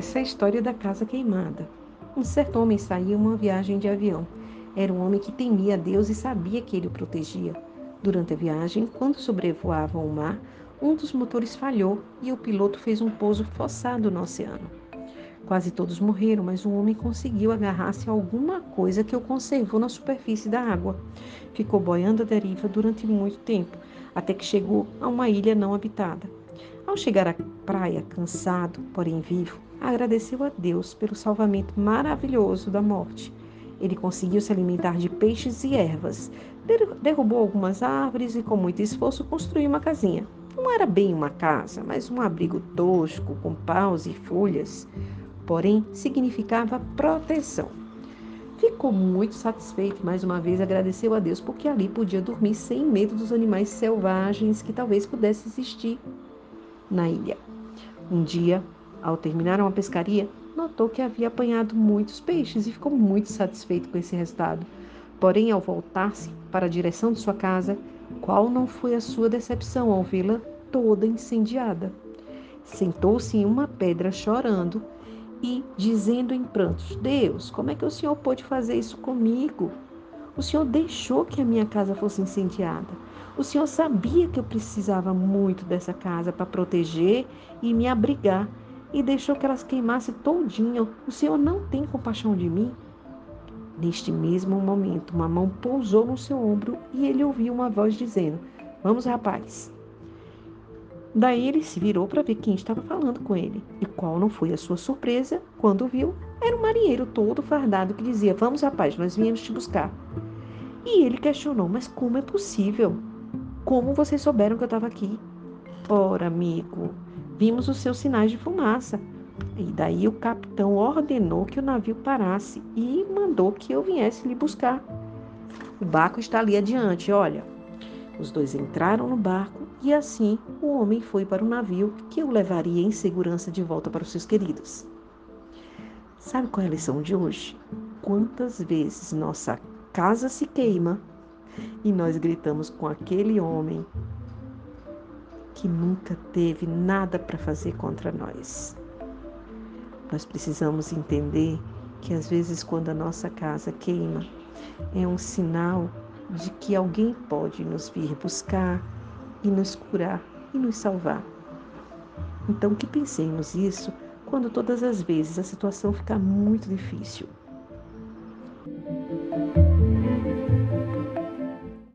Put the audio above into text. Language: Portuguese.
essa é a história da casa queimada. Um certo homem em uma viagem de avião. Era um homem que temia a Deus e sabia que ele o protegia. Durante a viagem, quando sobrevoavam o mar, um dos motores falhou e o piloto fez um pouso forçado no oceano. Quase todos morreram, mas um homem conseguiu agarrar-se a alguma coisa que o conservou na superfície da água. Ficou boiando à deriva durante muito tempo, até que chegou a uma ilha não habitada. Ao chegar à praia, cansado, porém vivo, agradeceu a Deus pelo salvamento maravilhoso da morte. Ele conseguiu se alimentar de peixes e ervas, derrubou algumas árvores e, com muito esforço, construiu uma casinha. Não era bem uma casa, mas um abrigo tosco, com paus e folhas. Porém, significava proteção. Ficou muito satisfeito, mais uma vez agradeceu a Deus, porque ali podia dormir sem medo dos animais selvagens que talvez pudessem existir na ilha. Um dia, ao terminar uma pescaria, notou que havia apanhado muitos peixes e ficou muito satisfeito com esse resultado. Porém, ao voltar-se para a direção de sua casa, qual não foi a sua decepção ao vê-la toda incendiada? Sentou-se em uma pedra chorando e dizendo em prantos: Deus, como é que o Senhor pôde fazer isso comigo? O Senhor deixou que a minha casa fosse incendiada. O Senhor sabia que eu precisava muito dessa casa para proteger e me abrigar e deixou que elas queimassem todinho. O Senhor não tem compaixão de mim? Neste mesmo momento, uma mão pousou no seu ombro e ele ouviu uma voz dizendo: Vamos, rapaz. Daí ele se virou para ver quem estava falando com ele. E qual não foi a sua surpresa quando viu? Era um marinheiro todo fardado que dizia: Vamos, rapaz, nós viemos te buscar. E ele questionou: Mas como é possível? Como vocês souberam que eu estava aqui? Ora, amigo, vimos os seus sinais de fumaça. E daí o capitão ordenou que o navio parasse e mandou que eu viesse lhe buscar. O barco está ali adiante, olha. Os dois entraram no barco e assim o homem foi para o navio que o levaria em segurança de volta para os seus queridos. Sabe qual é a lição de hoje? Quantas vezes nossa casa se queima e nós gritamos com aquele homem que nunca teve nada para fazer contra nós. Nós precisamos entender que às vezes quando a nossa casa queima, é um sinal de que alguém pode nos vir buscar e nos curar e nos salvar. Então que pensemos isso quando todas as vezes a situação ficar muito difícil.